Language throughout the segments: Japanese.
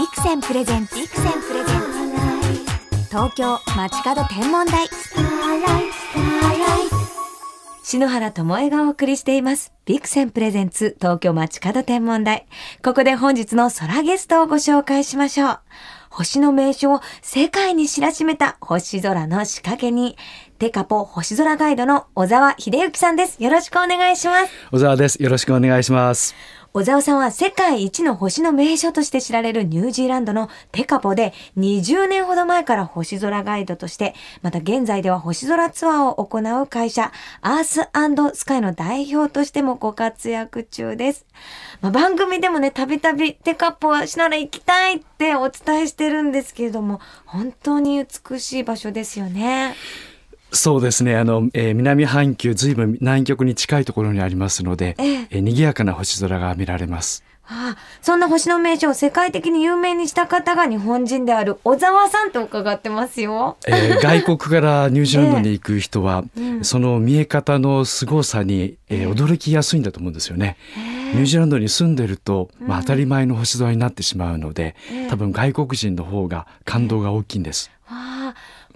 ビクセンプレゼンツビクセンプレゼンツ東京街角天文台篠原智恵がお送りしています。ビクセンプレゼンツ東京街角天文台。ここで本日の空ゲストをご紹介しましょう。星の名所を世界に知らしめた星空の仕掛けに、テカポ星空ガイドの小沢秀幸さんです。よろしくお願いします。小沢です。よろしくお願いします。小沢さんは世界一の星の名所として知られるニュージーランドのテカポで20年ほど前から星空ガイドとして、また現在では星空ツアーを行う会社、アーススカイの代表としてもご活躍中です。まあ、番組でもね、たびたびテカポはしなら行きたいってお伝えしてるんですけれども、本当に美しい場所ですよね。そうですね。あの、えー南半球ずいぶん南極に近いところにありますので、えええー賑やかな星空が見られます。ああそんな星の名所を世界的に有名にした方が日本人である小沢さんと伺ってますよ。えー外国からニュージーランドに行く人は、う んその見え方の凄さに、えー驚きやすいんだと思うんですよね。ニュージーランドに住んでると、まあ、当たり前の星空になってしまうので、ええ多分外国人の方が感動が大きいんです。ああ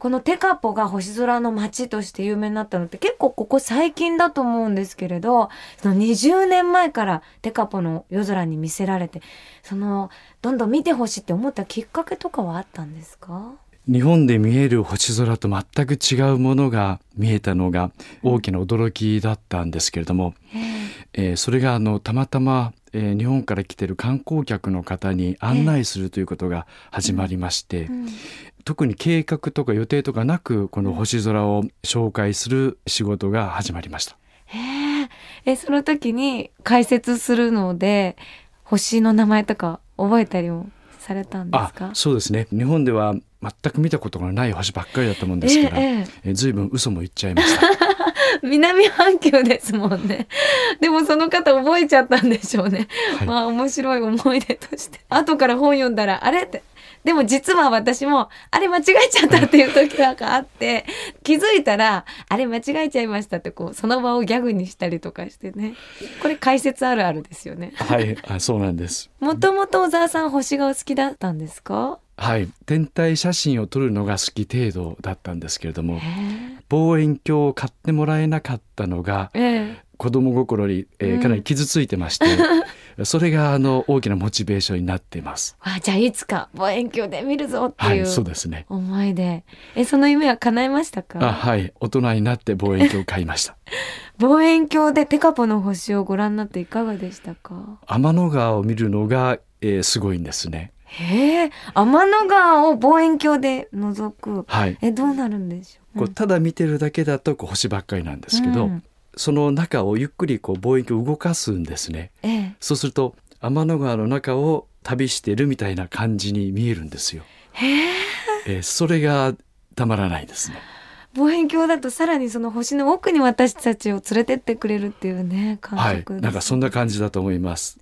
このテカポが星空の街として有名になったのって結構ここ最近だと思うんですけれどその20年前からテカポの夜空に見せられてそのどんどん見てほしいって思ったきっかけとかはあったんですか？日本で見える星空と全く違うものが見えたのが大きな驚きだったんですけれども、えーそれがあのたまたま、えー日本から来てる観光客の方に案内するということが始まりまして、うん。特に計画とか予定とかなくこの星空を紹介する仕事が始まりました。へええその時に解説するので星の名前とか覚えたりもされたんですあかそうですね。日本では全く見たことがない星ばっかりだったもんですから、えええ。えー随分嘘も言っちゃいました。南半球ですもんね。でもその方覚えちゃったんでしょうね。はいまあ面白い思い出として。後から本読んだら、あれって。でも実は私も、あれ間違えちゃったっていう時があって、気づいたら、あれ間違えちゃいましたってこう、その場をギャグにしたりとかしてね。これ解説あるあるですよね。はいあそうなんです。もともと小沢さん星がお好きだったんですか？はい、天体写真を撮るのが好き程度だったんですけれどもへ望遠鏡を買ってもらえなかったのがえええ子供心に、えーうんかなり傷ついてまして、それがあの大きなモチベーションになっています。あ、じゃあいつか望遠鏡で見るぞって。はいいうそうですね。思いで。え、その夢は叶いましたか？あはい大人になって望遠鏡を買いました。望遠鏡でテカポの星をご覧になっていかがでしたか？天の川を見るのが、えーすごいんですね。へえ天の川を望遠鏡で覗くはい。えどうなるんでしょう？こうただ見てるだけだとこう星ばっかりなんですけど、うんその中をゆっくりこう望遠鏡を動かすんですね。ええそうすると天の川の中を旅してるみたいな感じに見えるんですよ。へええーそれがたまらないですね。望遠鏡だとさらにその星の奥に私たちを連れてってくれるっていうね感はい覚、です、なんかそんな感じだと思います。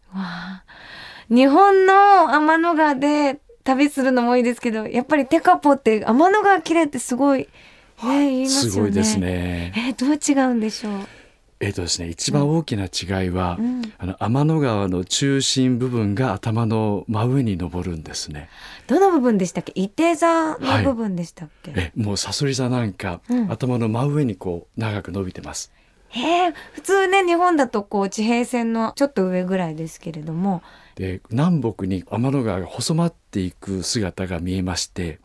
日本の天の川で旅するのもいいですけどやっぱりテカポって天の川綺麗ってすごいねすよねすごいですね。えどう違うんでしょう？えっ、とですね、一番大きな違いは、うんあの天の川の中心部分が頭の真上に登るんですね。どの部分でしたっけ？伊手座の部分でしたっけ、え、もうサソリ座なんか、うん頭の真上にこう長く伸びてます。へえ普通ね日本だとこう地平線のちょっと上ぐらいですけれどもで、南北に天の川が細まっていく姿が見えまして。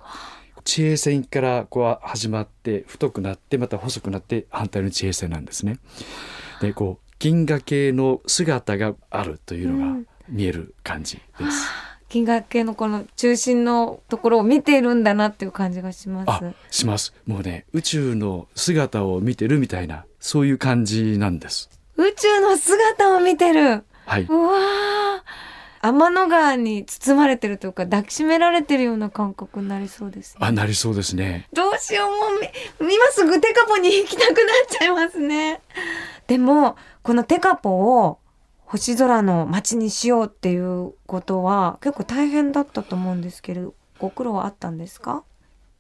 地平線からこう始まって太くなってまた細くなって反対の地平線なんですね。でこう銀河系の姿があるというのがうん見える感じです。銀河系のこの中心のところを見ているんだなっていう感じがしますあ。しますもうね宇宙の姿を見てるみたいなそういう感じなんです。宇宙の姿を見てるはいうわー天の川に包まれてるというか抱きしめられてるような感覚になりそうです、ね、あなりそうですね。どうしようもうみ今すぐテカポに行きたくなっちゃいますね。でもこのテカポを星空の街にしようっていうことは結構大変だったと思うんですけどご苦労はあったんですか？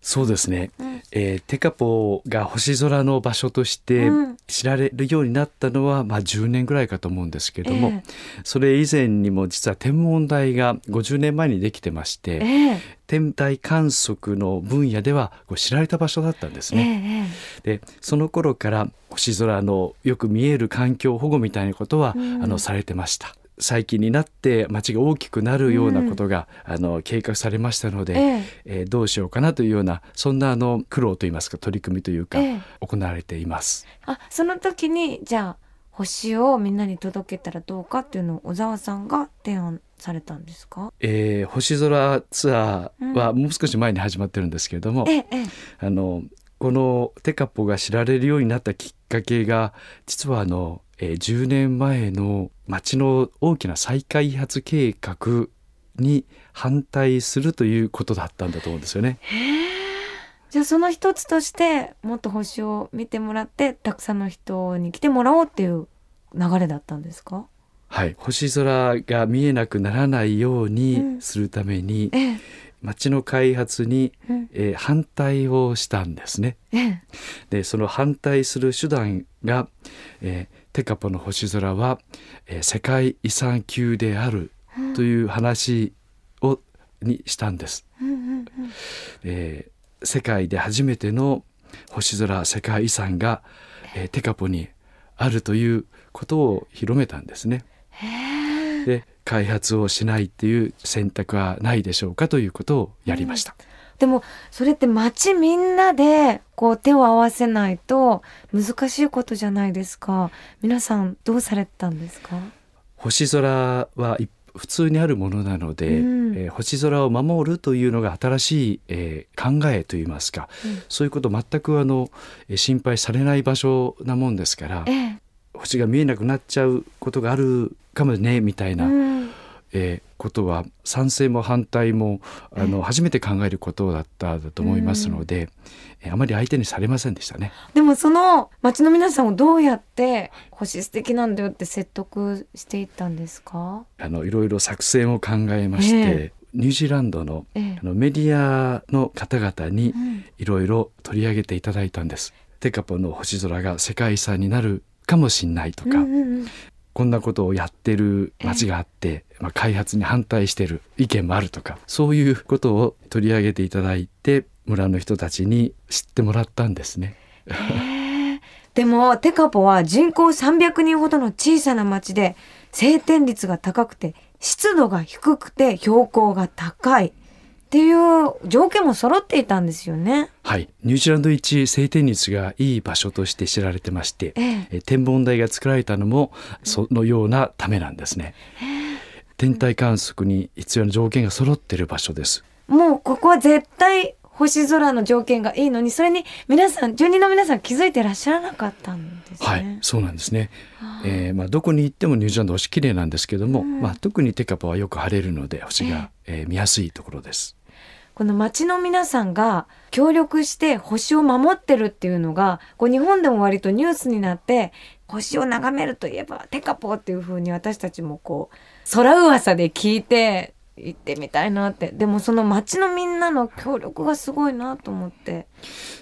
そうですね、うん。えーテカポが星空の場所としてうん。知られるようになったのは、まあ、10年ぐらいかと思うんですけれども、えそれ以前にも実は天文台が50年前にできてまして、ええ。え天体観測の分野ではこう知られた場所だったんですえね。でその頃から星空のよく見える環境保護みたいなことは、うん。あのされてました。最近になって町が大きくなるようなことが、あの計画されましたので、ええ。えーどうしようかなというようなそんなあの苦労といいますか取り組みというか、ええ。行われています。あその時にじゃあ星をみんなに届けたらどうかっていうのを小沢さんが提案されたんですか？えー星空ツアーはもう少し前に始まってるんですけれども、ええええ。あのこのテカポが知られるようになったきっかけが実はあの、えー10年前の町の大きな再開発計画に反対するということだったんだと思うんですよね。じゃあその一つとしてもっと星を見てもらってたくさんの人に来てもらおうっていう流れだったんですか？はい、星空が見えなくならないよううん。にするために、ええ。町の開発に、うん。えー反対をしたんですね。ええ。でその反対する手段が、えーテカポの星空は、えー世界遺産級であるという話をにしたんです。うんうんうんえー世界で初めての星空世界遺産が、えーテカポにあるということを広めたんですね。で開発をしないっていう選択はないでしょうかということをやりました。でもそれって町みんなでこう手を合わせないと難しいことじゃないですか。皆さんどうされたんですか？星空はい普通にあるものなので、うん。えー星空を守るというのが新しい、えー考えといいますか、うん。そういうこと全くあのえー心配されない場所なもんですからええ。星が見えなくなっちゃうことがあるかもねみたいな、うんえーことは賛成も反対もあの、ええ。初めて考えることだっただと思いますので、えーあまり相手にされませんでしたね。でもその町の皆さんをどうやって星素敵なんだよって説得していったんですか？あのいろいろ作戦を考えまして、えニュージーランドのええ。あのメディアの方々にうん。いろいろ取り上げていただいたんです。テカポの星空が世界遺産になるかもしれないとか、うんうんうん。こんなことをやってる町があって、まあ、開発に反対してる意見もあるとかそういうことを取り上げていただいて村の人たちに知ってもらったんですね。でもテカポは人口300人ほどの小さな町で晴天率が高くて湿度が低くて標高が高いっていう条件も揃っていたんですよね。はい、ニュージーランド一晴天率がいい場所として知られてまして、えええ天文台が作られたのもそのようなためなんですね。天体観測に必要な条件が揃っている場所です。もうここは絶対星空の条件がいいのにそれに皆さん住人の皆さん気づいてらっしゃらなかったんですね。はい、そうなんですね。あえーまあ、どこに行ってもニュージーランド星綺麗なんですけども、うんまあ、特にテカパはよく晴れるので星が、ええー見やすいところです。この町の皆さんが協力して星を守ってるっていうのがこう日本でも割とニュースになって星を眺めるといえばテカポっていう風に私たちもこう空噂で聞いて行ってみたいなって。でもその町のみんなの協力がすごいなと思って。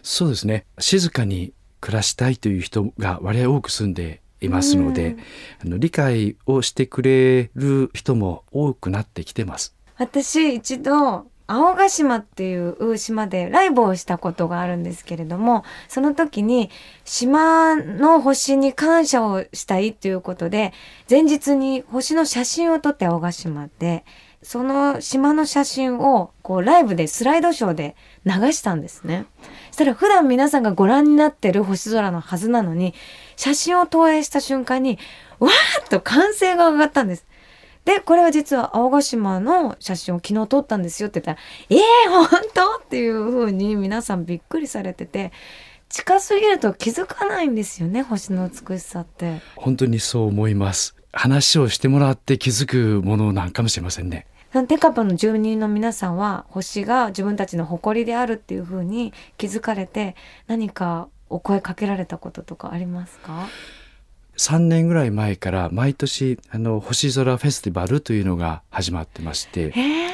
そうですね。静かに暮らしたいという人が割合多く住んでいますので、うん。あの理解をしてくれる人も多くなってきてます。私一度青ヶ島っていう島でライブをしたことがあるんですけれどもその時に島の星に感謝をしたいっていうことで前日に星の写真を撮って青ヶ島でその島の写真をこうライブでスライドショーで流したんですね。そしたら普段皆さんがご覧になってる星空のはずなのに写真を投影した瞬間にわーっと歓声が上がったんです。で、これは実は青ヶ島の写真を昨日撮ったんですよって言ったら、えー、本当？っていう風に皆さんびっくりされてて、近すぎると気づかないんですよね、星の美しさって。本当にそう思います。話をしてもらって気づくものなんかもしれませんね。テカパの住人の皆さんは星が自分たちの誇りであるっていう風に気づかれて何かお声かけられたこととかありますか？3年ぐらい前から毎年あの星空フェスティバルというのが始まってましてえー、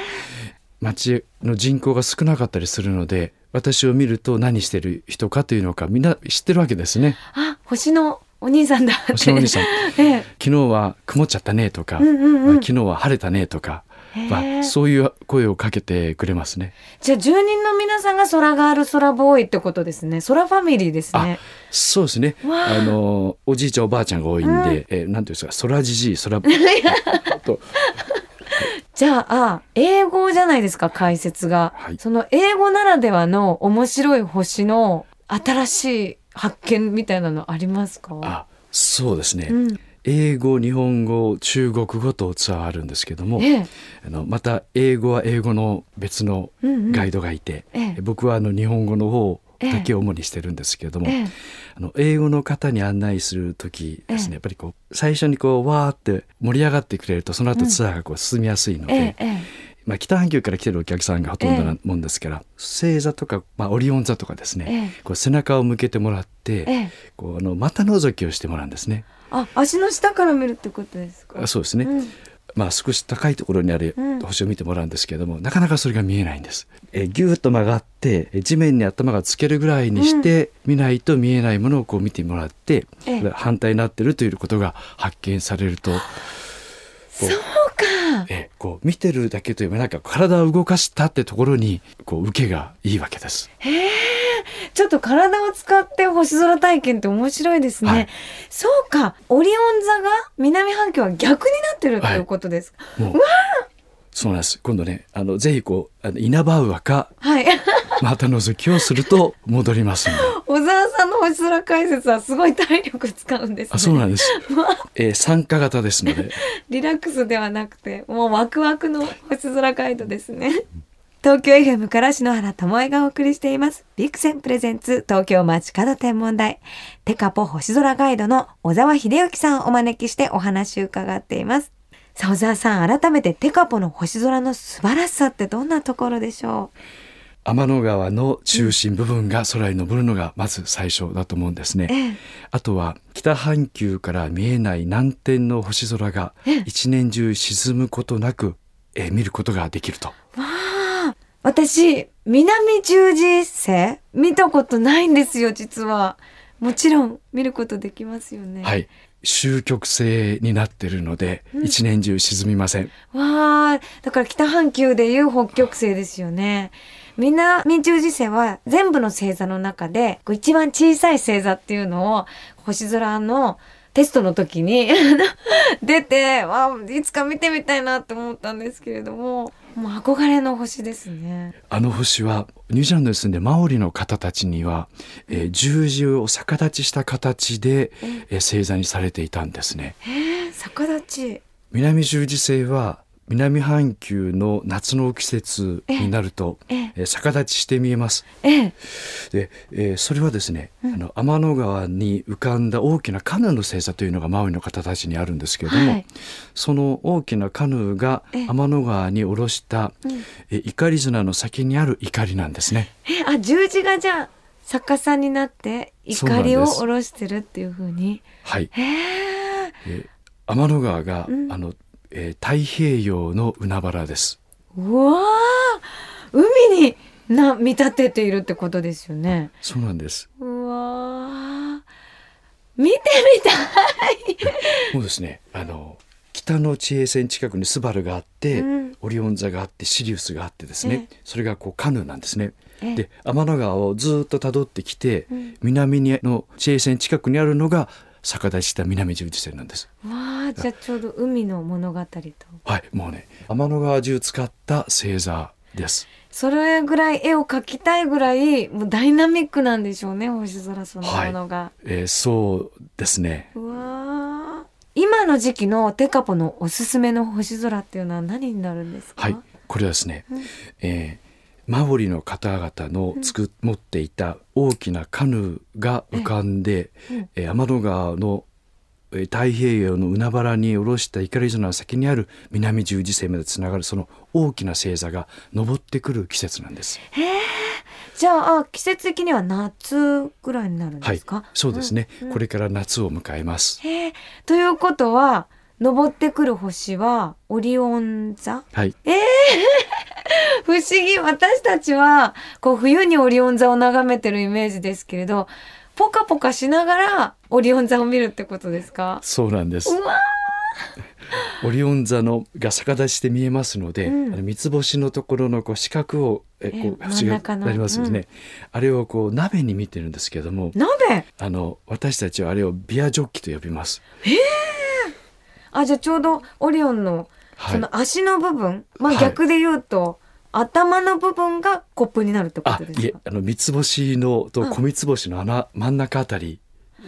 町の人口が少なかったりするので私を見ると何してる人かというのかみんな知ってるわけですね。あ星のお兄さんだって。星のお兄さん。ええ。昨日は曇っちゃったねとか、うんうんうん。昨日は晴れたねとか、まあ、そういう声をかけてくれますね。じゃあ住人の皆さんが空ガール空ボーイってことですね。空ファミリーですね。そうですね。わあ。あのおじいちゃんおばあちゃんが多いんで、うん。えーなんていうんですか、空じじい、空。とじゃあ英語じゃないですか解説が、はい。その英語ならではの面白い星の新しい発見みたいなのありますか？あ、そうですね。うん、英語、日本語、中国語とツアーあるんですけども、ええ。あのまた英語は英語の別のうんうん。ガイドがいて、ええ。僕はあの日本語の方だけを主にしてるんですけれども、ええ。あの英語の方に案内する時ですね、ええ。やっぱりこう最初にこうわーって盛り上がってくれるとその後うん。ツアーがこう進みやすいので、えええまあ、北半球から来てるお客さんがほとんどなもんですから、星座とか、まあ、オリオン座とかですね、ええ。こう背中を向けてもらって、ええ。こうあの股覗きをしてもらうんですね。あ足の下から見るってことですか？あそうですね、うん。まあ、少し高いところにあるうん。星を見てもらうんですけれども、なかなかそれが見えないんです。えぎゅーっと曲がってえ地面に頭がつけるぐらいにして、見ないと見えないものをこう見てもらって、ええ。反対になってるということが発見されると。そうか。えこう見てるだけというよりもなんか体を動かしたってところにこう受けがいいわけです。へえ ちょっと体を使って星空体験って面白いですね、はい。そうか。オリオン座が南半球は逆になってるということですか。もうそうなんです。今度ねあのぜひこうあのイナバウかはい、股覗きをすると戻りますんで。小沢さんの星空解説はすごい体力使うんですね。あそうなんです、えー参加型ですので。リラックスではなくてもうワクワクの星空ガイドですね東京 FM から篠原智恵がお送りしています。ビクセンプレゼンツ東京街角天文台。テカポ星空ガイドの小沢秀幸さんをお招きしてお話を伺っています。さあ小沢さん改めてテカポの星空の素晴らしさってどんなところでしょ天の川の中心部分が空に昇るのがまず最初だと思うんですね。う。ええ。あとは北半球から見えない南天の星空がええ。一年中沈むことなく、えー見ることができると。私南十字星？見たことないんですよ実はもちろん見ることできますよねはい。終極星になってるので、うん一年中沈みません。わあ、だから北半球でいう北極星ですよね。南十字星は全部の星座の中でこう一番小さい星座っていうのを星空のテストの時に 出て、わあ、いつか見てみたいなって思ったんですけれども、もう憧れの星ですね。あの星はニュージーランドに住んでマオリの方たちには、えー十字を逆立ちした形で、えー星座にされていたんですね。へえ、逆立ち。南十字星は南半球の夏の季節になると、ええ。えー逆立ちして見えます。ええ、で、えーそれはですね、あの天の川に浮かんだ大きなカヌーの星座というのがマウイの方たちにあるんですけれども、はい。その大きなカヌーがええ。天の川に下ろした、うん。えー怒り綱の先にある怒りなんですね。え、あ、十字がじゃあ逆さになって怒りを下ろしてるっていう風に？はい、へえ。えー天の川が、うん。あの、えー太平洋の海原です。うわあ海にな見立てているってことですよね。そうなんです。うわあ見てみたい。もうですね、あの北の地平線近くにスバルがあって、うんオリオン座があってシリウスがあってですね、えそれがこうカヌーなんですね。ええで天の川をずっと辿ってきて、うん南にの地平線近くにあるのが逆立ちした南十字線なんです。わあじゃあちょうど海の物語と。はい、もうね天の川中使った星座です。それぐらい絵を描きたいぐらいもうダイナミックなんでしょうね星空そのものが。えーそうですね。うわあ今の時期のテカポのおすすめの星空っていうのは何になるんですか？はい、これはですね、うんえーマオリの方々のつく、持っていた大きなカヌーが浮かんで、うんえー天の川のえー太平洋の海原に下ろした怒り綱の先にある南十字星までつながるその大きな星座が昇ってくる季節なんです。へえ。じゃああ季節的には夏ぐらいになるんはいですか？、そうですね、うんうんこれから夏を迎えます。ということは登ってくる星はオリオン座？はい、不思議。私たちはこう冬にオリオン座を眺めてるイメージですけれどポカポカしながらオリオン座を見るってことですか？そうなんです。うわ オリオン座のが逆立ちして見えますので、うん。あの三つ星のところのこう四角をえこえう縁がなりますよね、あれをこう鍋に見てるんですけども鍋？あの私たちはあれをビアジョッキと呼びます。あじゃあちょうどオリオンのはい。その足の部分、まあはい。逆で言うと、頭の部分がコップになるってこあとですか？いえあの三つ星のとうん。小三つ星の穴真ん中あたり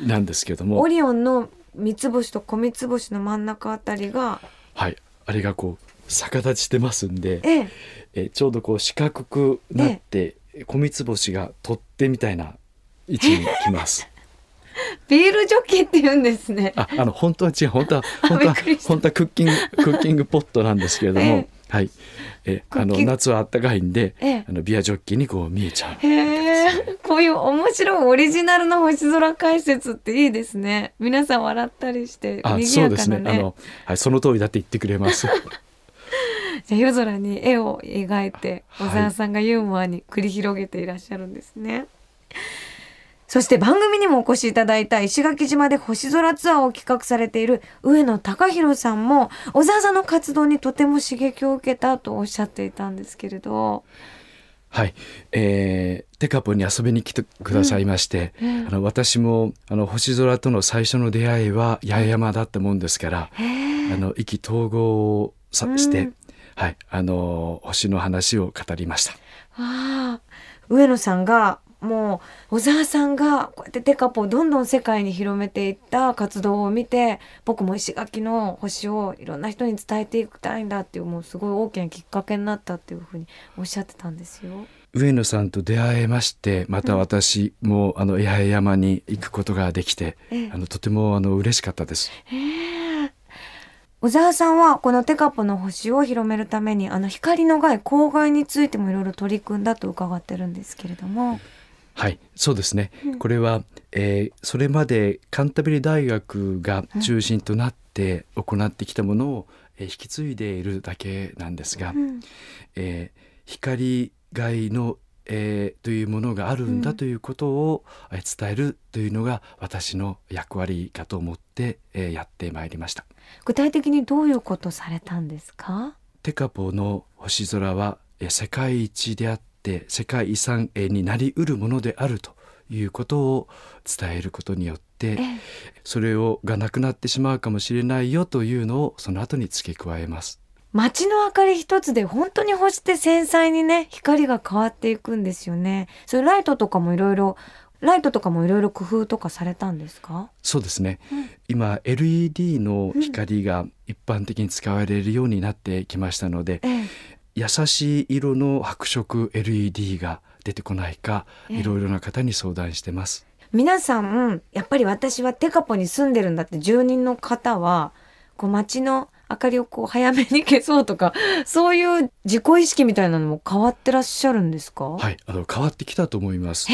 なんですけども。オリオンの三つ星と小三つ星の真ん中あたりがはい。あれがこう逆立ちしてますんでええ。えちょうどこう四角くなって小三つ星が取っ手みたいな位置に来ます。ビールジョッキって言うんですね。あ、あの本当は違う、本当はあ本当は本当はクッキングクッキングポットなんですけれども、えはい、えあの夏は暖かいんで、ええあのビアジョッキにこう見えちゃう。へえ、こういう面白いオリジナルの星空解説っていいですね。皆さん笑ったりしてあ、賑そうですね。やかなね。あのはい、その通りだって言ってくれます。じゃあ夜空に絵を描いてはい小沢さんがユーモアに繰り広げていらっしゃるんですね。そして番組にもお越しいただいた石垣島で星空ツアーを企画されている上野隆弘さんも小沢さんの活動にとても刺激を受けたとおっしゃっていたんですけれど、はい、えー、テカポに遊びに来てくださいまして、うんあの私もあの星空との最初の出会いは八重山だったもんですから、あの意気投合をさして、うん。はい、あの星の話を語りました。ああ上野さんがもう小沢さんがこうやってテカポをどんどん世界に広めていった活動を見て僕も石垣の星をいろんな人に伝えていきたいんだっていうもうすごい大きなきっかけになったっていうふうにおっしゃってたんですよ。上野さんと出会えましてまた私も、あの八重山に行くことができて、ええあのとてもあの嬉しかったです。へえ小沢さんはこのテカポの星を広めるためにあの光の害光害についてもいろいろ取り組んだと伺ってるんですけれども。はい、そうですね。うんこれは、えーそれまでカンタベリ大学が中心となって行ってきたものを、えー引き継いでいるだけなんですが、うんえー光害の、えーというものがあるんうんだということを、えー伝えるというのが私の役割かと思って、えーやってまいりました。具体的にどういうことされたんですか？テカポの星空はえー世界一であって世界遺産えーになりうるものであるということを伝えることによってええそれをがなくなってしまうかもしれないよというのをその後に付け加えます。街の明かり一つで本当に星って繊細にね光が変わっていくんですよね。それライトとかもいろいろライトとかもいろいろ工夫とかされたんですか？そうですね、うん今 LED の光が一般的に使われるようになってきましたので、ええ優しい色の白色 LED が出てこないかええいろいろな方に相談してます。皆さんやっぱり私はテカポに住んでるんだって住人の方はこう街の明かりをこう早めに消そうとか そういう自己意識みたいなのも変わってらっしゃるんですか？はい、あの変わってきたと思います。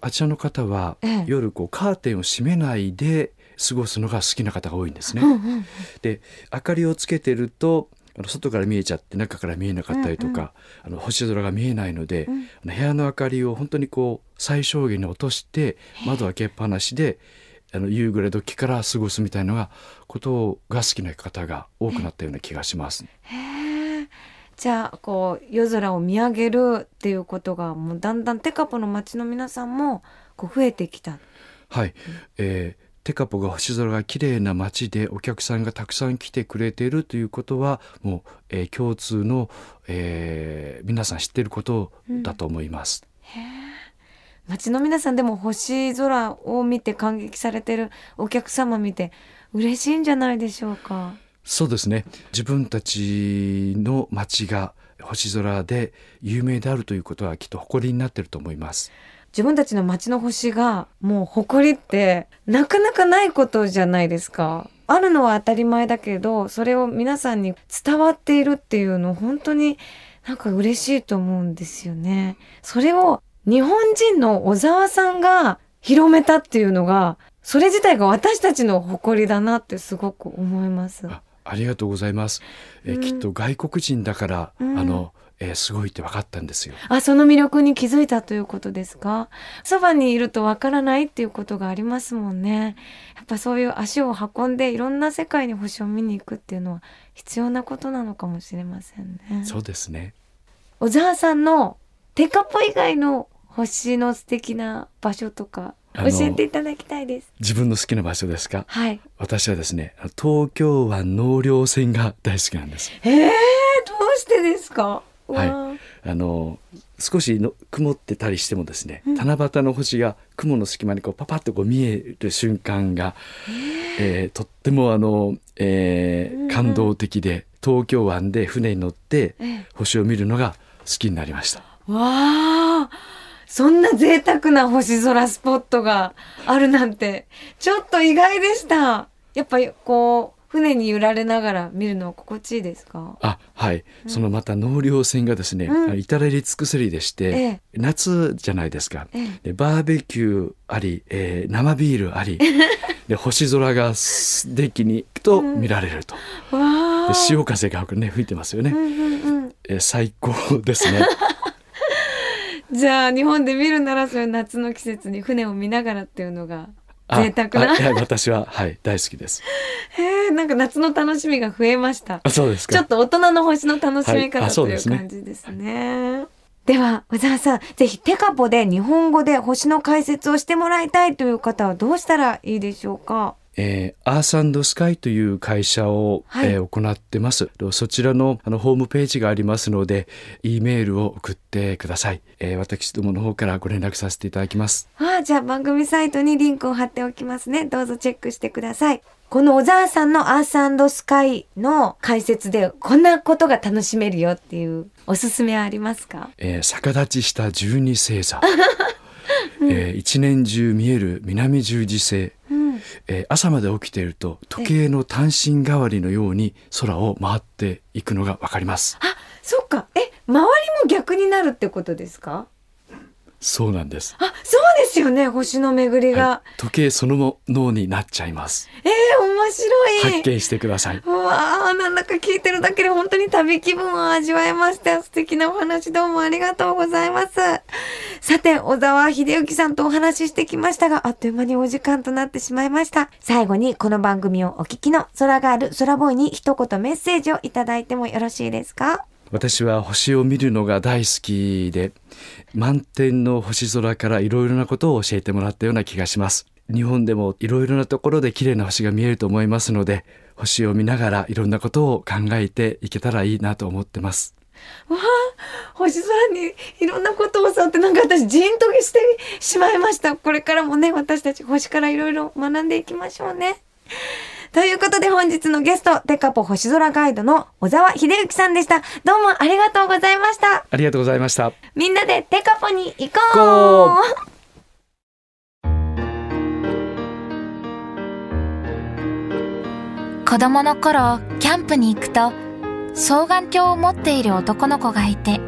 あちらの方は、ええ夜こうカーテンを閉めないで過ごすのが好きな方が多いんですね。うんうんで明かりをつけてるとあの外から見えちゃって中から見えなかったりとか、あの星空が見えないので、うん。あの部屋の明かりを本当にこう最小限に落として窓開けっぱなしであの夕暮れ時から過ごすみたいなことが好きな方が多くなったような気がします。じゃあこう夜空を見上げるっていうことがもうだんだんテカポの街の皆さんもこう増えてきた。はい、えーテカポが星空が綺麗な街でお客さんがたくさん来てくれているということはもう、えー共通の、えー皆さん知っていることだと思います。街の皆さんでも星空を見て感激されてるお客様見て嬉しいんじゃないでしょうか？そうですね自分たちの街が星空で有名であるということはきっと誇りになっていると思います。自分たちの街の星がもう誇りってなかなかないことじゃないですか。あるのは当たり前だけどそれを皆さんに伝わっているっていうの本当になんか嬉しいと思うんですよね。それを日本人の小沢さんが広めたっていうのがそれ自体が私たちの誇りだなってすごく思います。あありがとうございます。えーうんきっと外国人だから、うんあの、えーすごいって分かったんですよ。あ、その魅力に気づいたということですか？そばにいるとわからないっていうことがありますもんね。やっぱそういう足を運んでいろんな世界に星を見に行くっていうのは必要なことなのかもしれませんね。そうですね。小沢さんのテカポ以外の星の素敵な場所とか教えていただきたいです。自分の好きな場所ですか？はい。私はですね、東京湾納涼船が大好きなんです。えー、どうしてですか？はい。あ。の少しの曇ってたりしてもですね、うん。七夕の星が雲の隙間にこうパパッとこう見える瞬間が、えー。とってもあの、えーうんうん。感動的で東京湾で船に乗ってえ星を見るのが好きになりました。えわあ。そんな贅沢な星空スポットがあるなんて、ちょっと意外でした。やっぱりこう、船に揺られながら見るのは心地いいですか？あはい、そのまた納涼船がですね、うん。至れり尽くせりでして、ええ。夏じゃないですか。ええ。でバーベキューあり、えー生ビールありで星空がすデッキに行くと見られると、わあ。で潮風がね吹いてますよね、うんうんうん。えー最高ですね。じゃあ日本で見るならそういう夏の季節に船を見ながらっていうのがあ贅沢な。私ははい大好きですへえ、なんか夏の楽しみが増えました。あそうですかちょっと大人の星の楽しみはい方という感じですね。では、小沢さん、ぜひテカポで日本語で星の解説をしてもらいたいという方はどうしたらいいでしょうか？えー、アーススカイという会社を、はいえー行ってますそちらのあのホームページがありますので E メールを送ってください、えー私どもの方からご連絡させていただきますああ、じゃあ番組サイトにリンクを貼っておきますね。どうぞチェックしてください。この小沢さんのアーススカイの解説でこんなことが楽しめるよっていうおすすめはありますか？えー逆立ちした十二星座、えー一年中見える南十字星、うん。えー朝まで起きていると時計の単身代わりのように空を回っていくのがわかりますあ、そっか。え、周りも逆になるってことですか？そうなんです、あ、そうですよね。星の巡りが。はい時計そのものになっちゃいますえー、面白い。発見してくださいうわあ、なんだか聞いてるだけで本当に旅気分を味わえました。素敵なお話どうもありがとうございます。さて、小沢秀幸さんとお話ししてきましたが、あっという間にお時間となってしまいました。最後にこの番組をお聞きの空ガール、空ボーイに一言メッセージをいただいてもよろしいですか？私は星を見るのが大好きで満天の星空からいろいろなことを教えてもらったような気がします日本でもいろいろなところで綺麗な星が見えると思いますので星を見ながらいろんなことを考えていけたらいいなと思ってますわあ、星空にいろんなことを教わってなんか私ジーンとしてしまいました。これからもね、私たち星からいろいろ学んでいきましょうね。ということで本日のゲスト、テカポ星空ガイドの小沢秀幸さんでした。どうもありがとうございました。ありがとうございましたみんなでテカポに行こう 子供の頃キャンプに行くと双眼鏡を持っている男の子がいて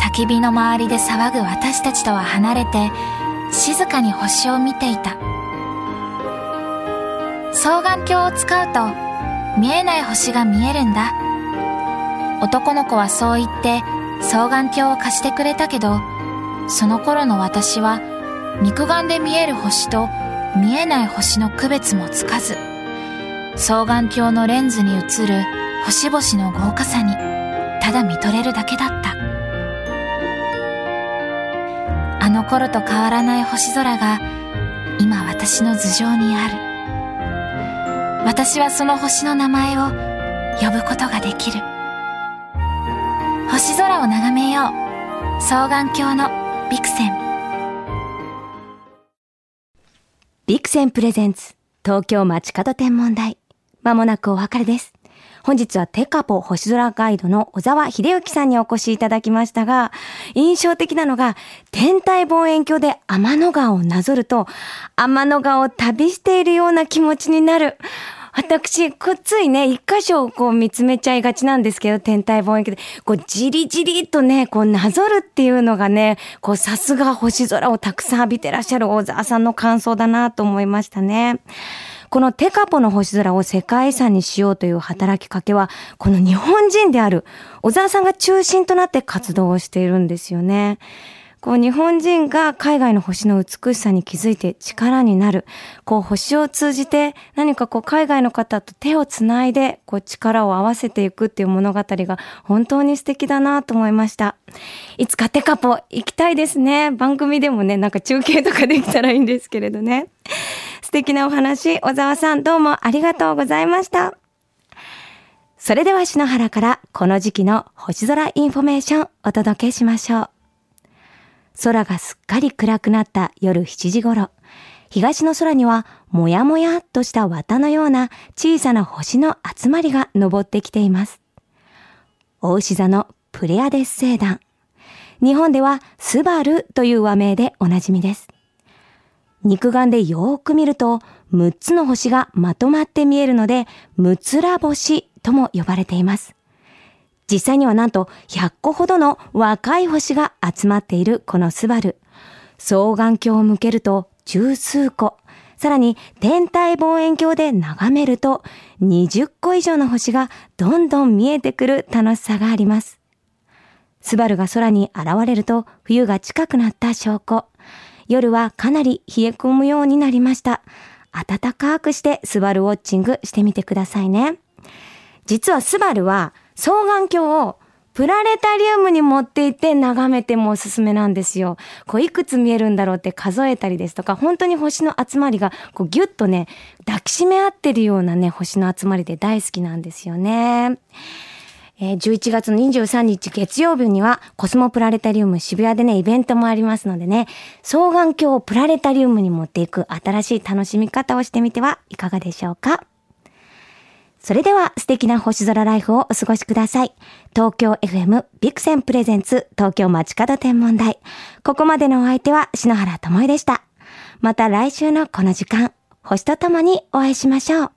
焚き火の周りで騒ぐ私たちとは離れて静かに星を見ていた双眼鏡を使うと見えない星が見えるんだ。男の子はそう言って双眼鏡を貸してくれたけどその頃の私は肉眼で見える星と見えない星の区別もつかず双眼鏡のレンズに映る星々の豪華さにただ見とれるだけだった。あの頃と変わらない星空が今私の頭上にある。私はその星の名前を呼ぶことができる。星空を眺めよう。双眼鏡のビクセン。ビクセンプレゼンツ。東京街角天文台。まもなくお別れです。本日はテカポ星空ガイドの小沢秀幸さんにお越しいただきましたが、印象的なのが、天体望遠鏡で天の川をなぞると、天の川を旅しているような気持ちになる。私、こっついね、一箇所をこう見つめちゃいがちなんですけど、天体望遠鏡で、こう、じりじりとね、こう、なぞるっていうのがね、こう、さすが星空をたくさん浴びてらっしゃる大沢さんの感想だなと思いましたね。このテカポの星空を世界遺産にしようという働きかけは、この日本人である小沢さんが中心となって活動をしているんですよね。こう日本人が海外の星の美しさに気づいて力になる。こう星を通じて何かこう海外の方と手をつないでこう力を合わせていくっていう物語が本当に素敵だなと思いました。いつかテカポ行きたいですね。番組でもね、なんか中継とかできたらいいんですけれどね。素敵なお話、小沢さんどうもありがとうございました。それでは篠原からこの時期の星空インフォメーションお届けしましょう。空がすっかり暗くなった夜7時頃、東の空にはもやもやっとした綿のような小さな星の集まりが昇ってきています。おうし座のプレアデス星団。日本ではスバルという和名でおなじみです。肉眼でよーく見ると6つの星がまとまって見えるので、ムツラ星とも呼ばれています。実際にはなんと100個ほどの若い星が集まっているこのスバル。双眼鏡を向けると十数個。さらに天体望遠鏡で眺めると20個以上の星がどんどん見えてくる楽しさがあります。スバルが空に現れると冬が近くなった証拠。夜はかなり冷え込むようになりました。暖かくしてスバルウォッチングしてみてくださいね。実はスバルは双眼鏡をプラネタリウムに持って行って眺めてもおすすめなんですよ。こういくつ見えるんだろうって数えたりですとか、本当に星の集まりがこうギュッとね、抱きしめ合ってるようなね、星の集まりで大好きなんですよね。えー、11月の23日月曜日にはコスモプラネタリウム渋谷でね、イベントもありますのでね、双眼鏡をプラネタリウムに持っていく新しい楽しみ方をしてみてはいかがでしょうか？それでは素敵な星空ライフをお過ごしください。東京 FM ビクセンプレゼンツ東京街角天文台。ここまでのお相手は篠原智恵でした。また来週のこの時間、星とともにお会いしましょう。